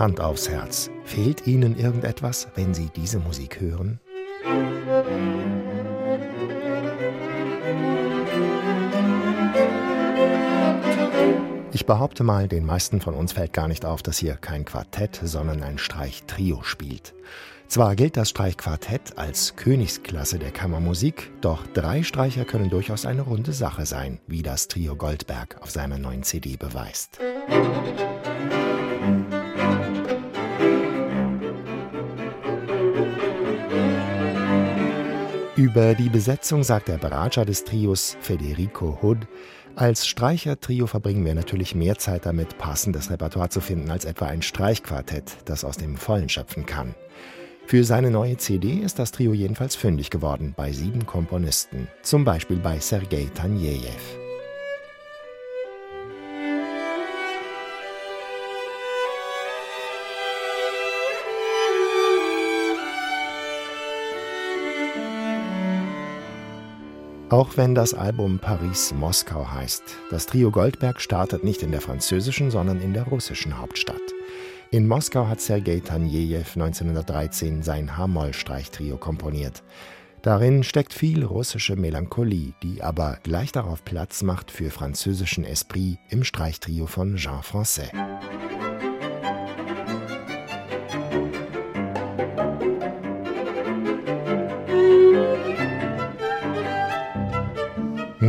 Hand aufs Herz. Fehlt Ihnen irgendetwas, wenn Sie diese Musik hören? Ich behaupte mal, den meisten von uns fällt gar nicht auf, dass hier kein Quartett, sondern ein Streichtrio spielt. Zwar gilt das Streichquartett als Königsklasse der Kammermusik, doch drei Streicher können durchaus eine runde Sache sein, wie das Trio Goldberg auf seiner neuen CD beweist. Über die Besetzung sagt der Berater des Trios Federico Hood, als Streichertrio verbringen wir natürlich mehr Zeit damit, passendes Repertoire zu finden, als etwa ein Streichquartett, das aus dem Vollen schöpfen kann. Für seine neue CD ist das Trio jedenfalls fündig geworden bei sieben Komponisten, zum Beispiel bei Sergei Tanejew. Auch wenn das Album Paris-Moskau heißt, das Trio Goldberg startet nicht in der französischen, sondern in der russischen Hauptstadt. In Moskau hat Sergei Tanejew 1913 sein H-Moll-Streichtrio komponiert. Darin steckt viel russische Melancholie, die aber gleich darauf Platz macht für französischen Esprit im Streichtrio von Jean Francais.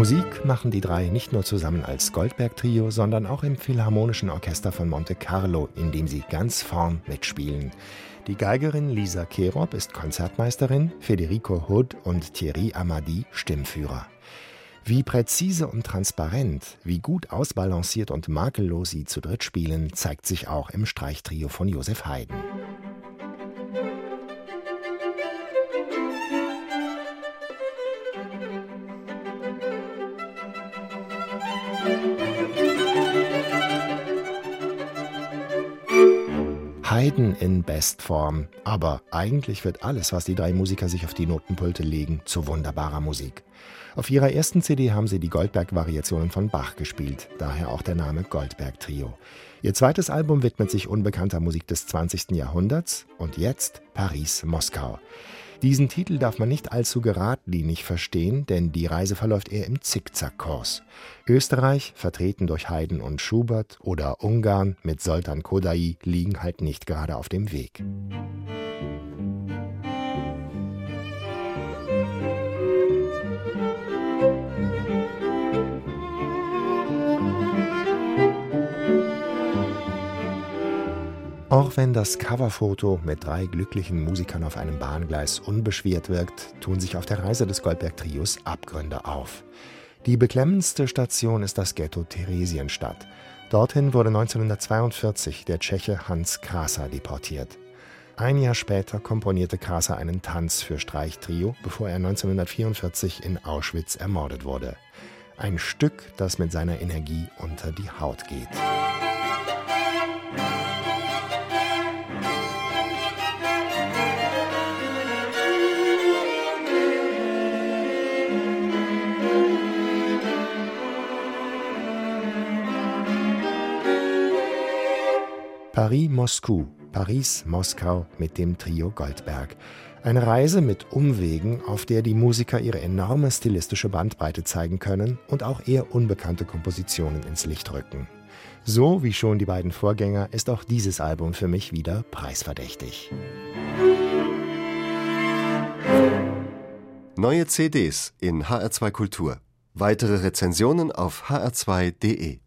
Musik machen die drei nicht nur zusammen als Goldberg-Trio, sondern auch im Philharmonischen Orchester von Monte Carlo, in dem sie ganz vorn mitspielen. Die Geigerin Lisa Kerob ist Konzertmeisterin, Federico Hood und Thierry Amadi Stimmführer. Wie präzise und transparent, wie gut ausbalanciert und makellos sie zu dritt spielen, zeigt sich auch im Streichtrio von Josef Haydn. Haydn in Bestform, aber eigentlich wird alles, was die drei Musiker sich auf die Notenpulte legen, zu wunderbarer Musik. Auf ihrer ersten CD haben sie die Goldberg-Variationen von Bach gespielt, daher auch der Name Goldberg Trio. Ihr zweites Album widmet sich unbekannter Musik des 20. Jahrhunderts und jetzt Paris-Moskau. Diesen Titel darf man nicht allzu geradlinig verstehen, denn die Reise verläuft eher im Zickzackkurs. Österreich, vertreten durch Haydn und Schubert, oder Ungarn mit Soltan Kodai liegen halt nicht gerade auf dem Weg. Auch wenn das Coverfoto mit drei glücklichen Musikern auf einem Bahngleis unbeschwert wirkt, tun sich auf der Reise des Goldberg-Trios Abgründe auf. Die beklemmendste Station ist das Ghetto Theresienstadt. Dorthin wurde 1942 der Tscheche Hans Krasa deportiert. Ein Jahr später komponierte Krasa einen Tanz für Streichtrio, bevor er 1944 in Auschwitz ermordet wurde. Ein Stück, das mit seiner Energie unter die Haut geht. Paris-Moscou, Paris-Moskau mit dem Trio Goldberg. Eine Reise mit Umwegen, auf der die Musiker ihre enorme stilistische Bandbreite zeigen können und auch eher unbekannte Kompositionen ins Licht rücken. So wie schon die beiden Vorgänger ist auch dieses Album für mich wieder preisverdächtig. Neue CDs in HR2 Kultur. Weitere Rezensionen auf hr2.de